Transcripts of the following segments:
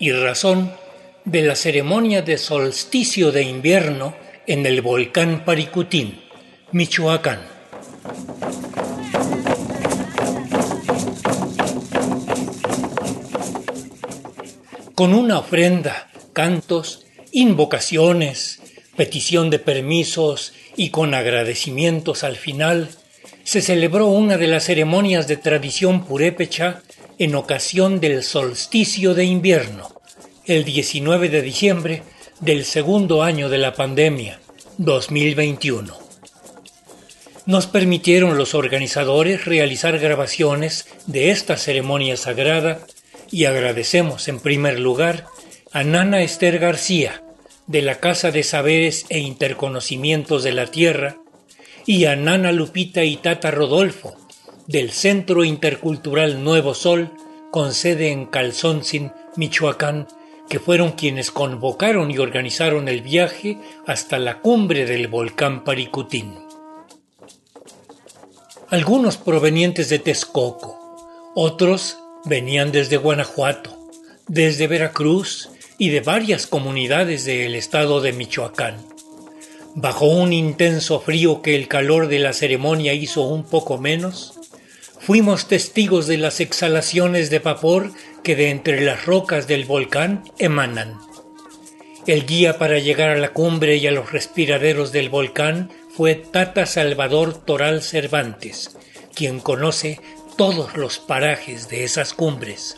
y razón de la ceremonia de solsticio de invierno en el volcán Paricutín, Michoacán. Con una ofrenda, cantos, invocaciones, petición de permisos y con agradecimientos al final, se celebró una de las ceremonias de tradición purépecha en ocasión del solsticio de invierno, el 19 de diciembre del segundo año de la pandemia, 2021. Nos permitieron los organizadores realizar grabaciones de esta ceremonia sagrada y agradecemos en primer lugar a Nana Esther García, de la Casa de Saberes e Interconocimientos de la Tierra, y a Nana Lupita y Tata Rodolfo, del Centro Intercultural Nuevo Sol, con sede en Calzoncin, Michoacán, que fueron quienes convocaron y organizaron el viaje hasta la cumbre del volcán Paricutín. Algunos provenientes de Texcoco, otros venían desde Guanajuato, desde Veracruz y de varias comunidades del estado de Michoacán. Bajo un intenso frío que el calor de la ceremonia hizo un poco menos, fuimos testigos de las exhalaciones de vapor que de entre las rocas del volcán emanan. El guía para llegar a la cumbre y a los respiraderos del volcán fue Tata Salvador Toral Cervantes, quien conoce todos los parajes de esas cumbres.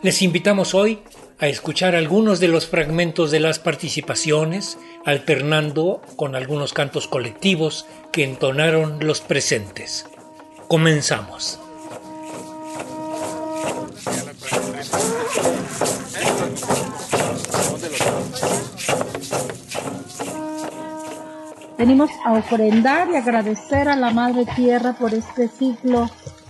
Les invitamos hoy a escuchar algunos de los fragmentos de las participaciones, alternando con algunos cantos colectivos que entonaron los presentes. Comenzamos. Venimos a ofrendar y agradecer a la Madre Tierra por este ciclo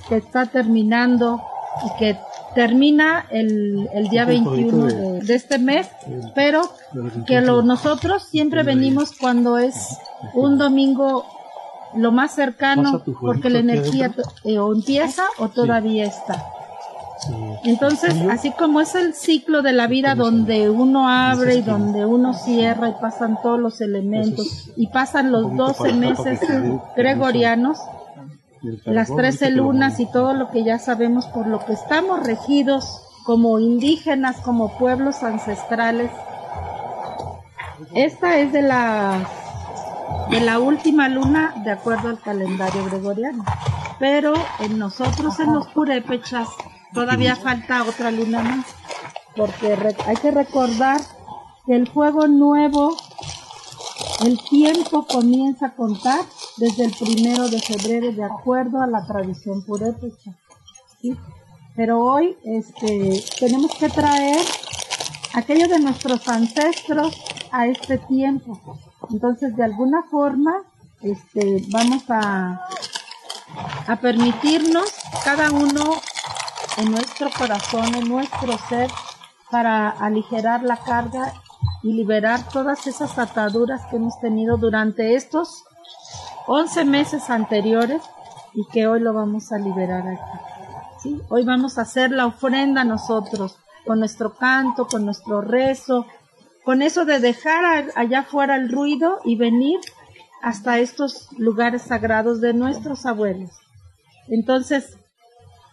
que está terminando y que termina el, el día 21 de, este mes, pero que lo, nosotros siempre venimos cuando es un domingo lo más cercano porque la energía eh, o empieza o todavía está. Entonces, así como es el ciclo de la vida donde uno abre y donde uno cierra y pasan todos los elementos y pasan los 12 meses gregorianos, las trece lunas y todo lo que ya sabemos por lo que estamos regidos como indígenas, como pueblos ancestrales. Esta es de la de la última luna de acuerdo al calendario gregoriano. Pero en nosotros en los purépechas todavía falta otra luna más, porque hay que recordar que el fuego nuevo, el tiempo comienza a contar desde el primero de febrero de acuerdo a la tradición purépecha. Pero hoy este, tenemos que traer aquello de nuestros ancestros a este tiempo. Entonces, de alguna forma, este, vamos a, a permitirnos cada uno en nuestro corazón, en nuestro ser, para aligerar la carga y liberar todas esas ataduras que hemos tenido durante estos 11 meses anteriores y que hoy lo vamos a liberar aquí. ¿sí? Hoy vamos a hacer la ofrenda nosotros, con nuestro canto, con nuestro rezo, con eso de dejar allá fuera el ruido y venir hasta estos lugares sagrados de nuestros abuelos. Entonces,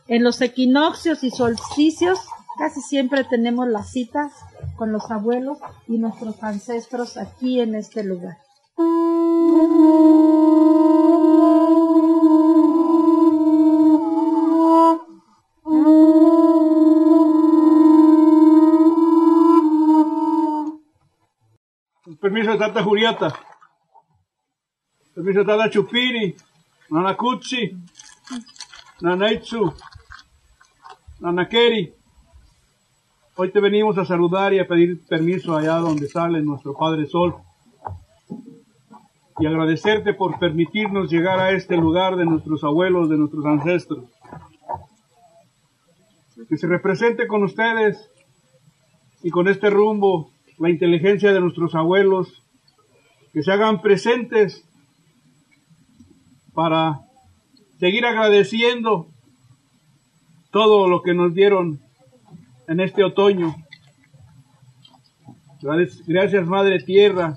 en los equinoccios y solsticios casi siempre tenemos las citas con los abuelos y nuestros ancestros aquí en este lugar. Permiso de Tata Julieta. Permiso de Tata Chupini. Nanakuchi. Nanaitsu. Nanakeri. Hoy te venimos a saludar y a pedir permiso allá donde sale nuestro Padre Sol y agradecerte por permitirnos llegar a este lugar de nuestros abuelos, de nuestros ancestros. Que se represente con ustedes y con este rumbo la inteligencia de nuestros abuelos, que se hagan presentes para seguir agradeciendo todo lo que nos dieron en este otoño. Gracias Madre Tierra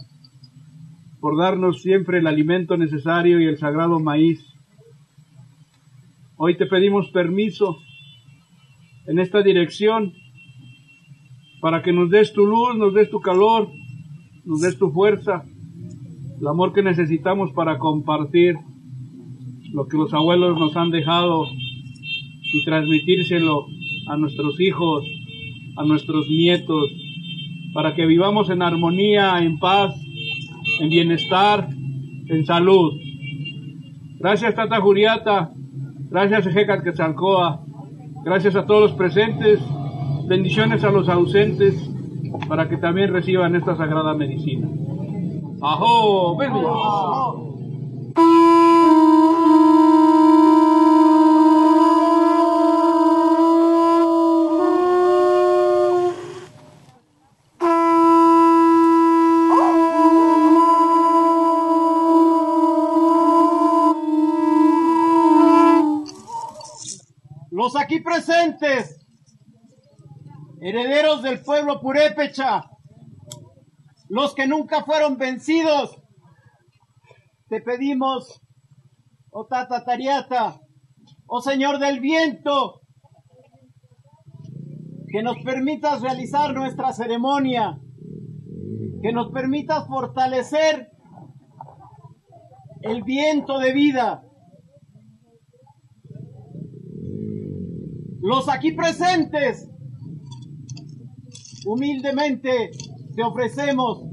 por darnos siempre el alimento necesario y el sagrado maíz. Hoy te pedimos permiso en esta dirección para que nos des tu luz, nos des tu calor, nos des tu fuerza, el amor que necesitamos para compartir lo que los abuelos nos han dejado y transmitírselo a nuestros hijos, a nuestros nietos, para que vivamos en armonía, en paz, en bienestar, en salud. Gracias Tata Juliata, gracias Ejecat Quetzalcoa, gracias a todos los presentes, bendiciones a los ausentes, para que también reciban esta sagrada medicina. ¡Ajo! Los aquí presentes, herederos del pueblo purépecha, los que nunca fueron vencidos, te pedimos, oh Tata Tariata, oh Señor del viento, que nos permitas realizar nuestra ceremonia, que nos permitas fortalecer el viento de vida. Los aquí presentes, humildemente te ofrecemos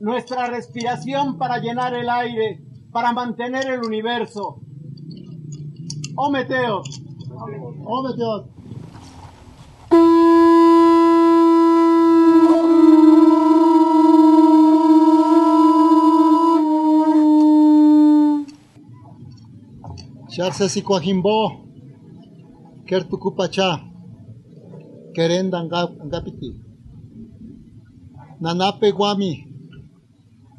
nuestra respiración para llenar el aire, para mantener el universo. Oh Meteo, oh Meteo. Charse querenda angapiti. Nanape guami,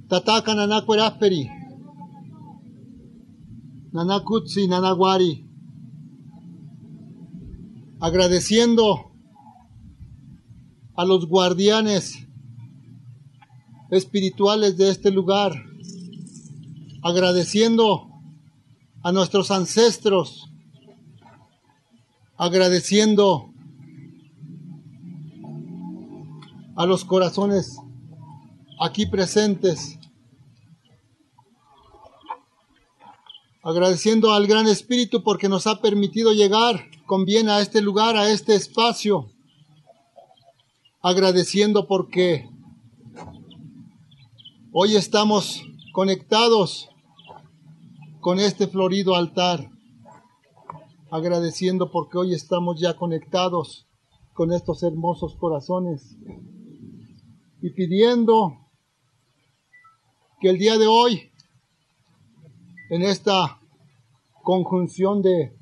tataka nanacuerasperi, nanakutsi, nanaguari. Agradeciendo a los guardianes espirituales de este lugar, agradeciendo a nuestros ancestros, agradeciendo a los corazones aquí presentes, agradeciendo al Gran Espíritu porque nos ha permitido llegar con bien a este lugar, a este espacio, agradeciendo porque hoy estamos conectados con este florido altar, agradeciendo porque hoy estamos ya conectados con estos hermosos corazones y pidiendo que el día de hoy, en esta conjunción de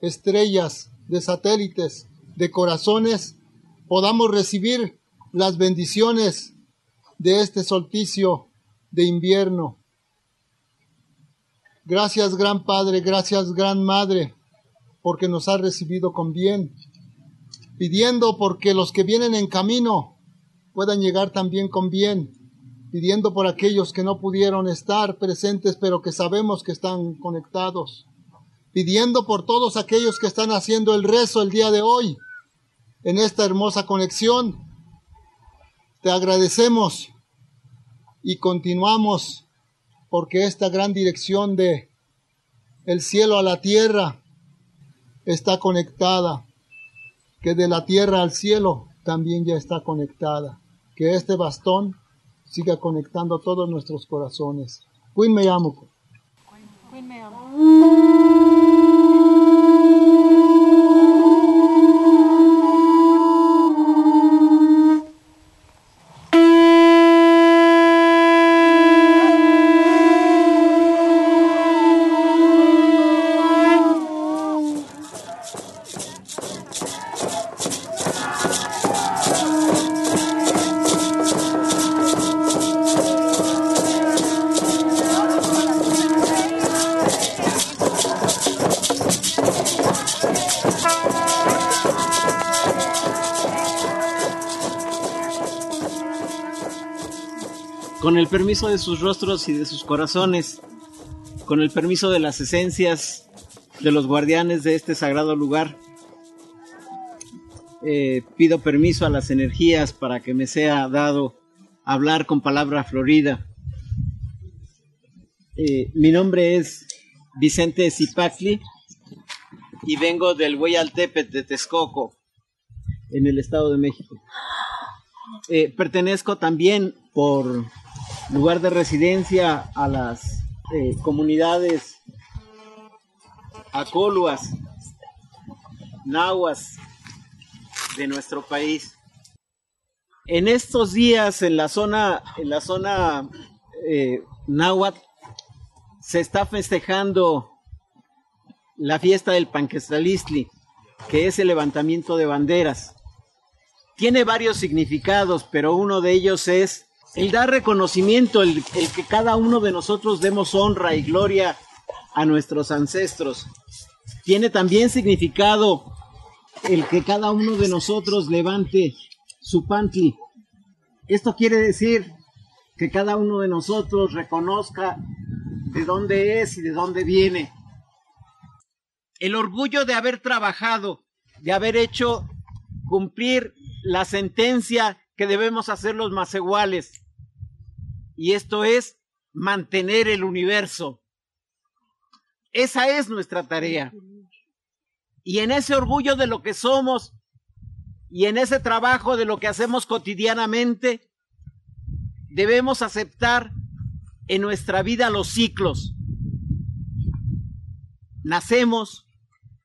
estrellas, de satélites, de corazones, podamos recibir las bendiciones de este solsticio de invierno. Gracias, gran Padre, gracias, gran Madre, porque nos ha recibido con bien, pidiendo porque los que vienen en camino puedan llegar también con bien, pidiendo por aquellos que no pudieron estar presentes, pero que sabemos que están conectados, pidiendo por todos aquellos que están haciendo el rezo el día de hoy, en esta hermosa conexión. Te agradecemos y continuamos porque esta gran dirección de el cielo a la tierra está conectada, que de la tierra al cielo también ya está conectada, que este bastón siga conectando todos nuestros corazones. Queen me amo. me amo. Con el permiso de sus rostros y de sus corazones, con el permiso de las esencias de los guardianes de este sagrado lugar, eh, pido permiso a las energías para que me sea dado hablar con palabra florida. Eh, mi nombre es Vicente Zipacli y vengo del Hueyaltepet de Texcoco, en el Estado de México. Eh, pertenezco también por lugar de residencia a las eh, comunidades acoluas, nahuas de nuestro país. En estos días en la zona, en la zona eh, náhuatl se está festejando la fiesta del Panquestralistli, que es el levantamiento de banderas. Tiene varios significados, pero uno de ellos es el dar reconocimiento, el, que cada uno de nosotros demos honra y gloria a nuestros ancestros. Tiene también significado el que cada uno de nosotros levante su pantli. Esto quiere decir que cada uno de nosotros reconozca de dónde es y de dónde viene. El orgullo de haber trabajado, de haber hecho cumplir la sentencia que debemos hacer los más iguales. Y esto es mantener el universo. Esa es nuestra tarea. Y en ese orgullo de lo que somos y en ese trabajo de lo que hacemos cotidianamente, debemos aceptar en nuestra vida los ciclos. Nacemos,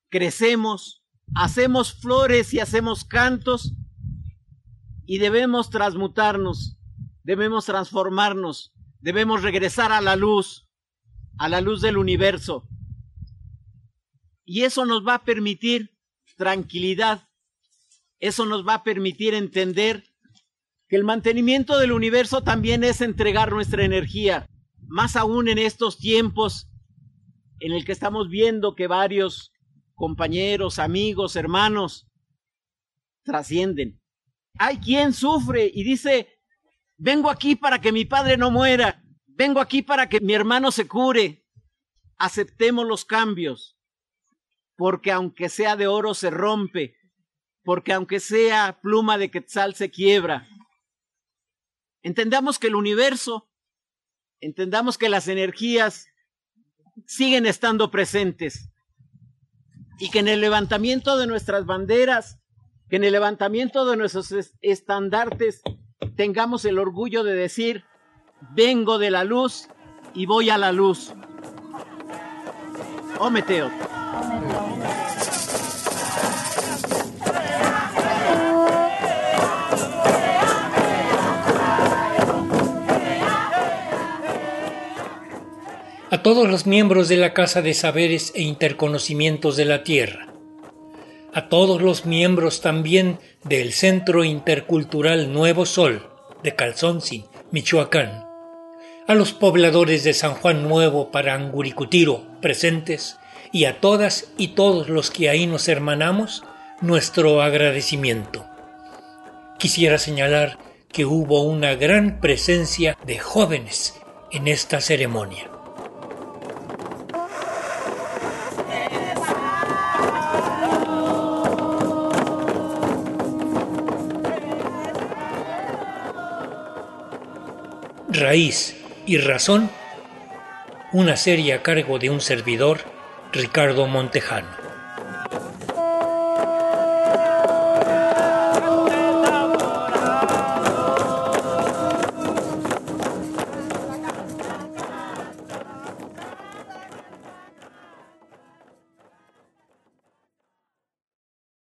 crecemos, hacemos flores y hacemos cantos y debemos transmutarnos, debemos transformarnos, debemos regresar a la luz, a la luz del universo. Y eso nos va a permitir tranquilidad, eso nos va a permitir entender que el mantenimiento del universo también es entregar nuestra energía, más aún en estos tiempos en el que estamos viendo que varios compañeros, amigos, hermanos trascienden. Hay quien sufre y dice, vengo aquí para que mi padre no muera, vengo aquí para que mi hermano se cure. Aceptemos los cambios, porque aunque sea de oro se rompe, porque aunque sea pluma de quetzal se quiebra. Entendamos que el universo, entendamos que las energías siguen estando presentes y que en el levantamiento de nuestras banderas, que en el levantamiento de nuestros estandartes tengamos el orgullo de decir, vengo de la luz y voy a la luz. Oh, Meteo. a todos los miembros de la Casa de Saberes e Interconocimientos de la Tierra, a todos los miembros también del Centro Intercultural Nuevo Sol de Calzonzi, Michoacán, a los pobladores de San Juan Nuevo para Anguricutiro presentes y a todas y todos los que ahí nos hermanamos, nuestro agradecimiento. Quisiera señalar que hubo una gran presencia de jóvenes en esta ceremonia. Raíz y Razón, una serie a cargo de un servidor, Ricardo Montejano.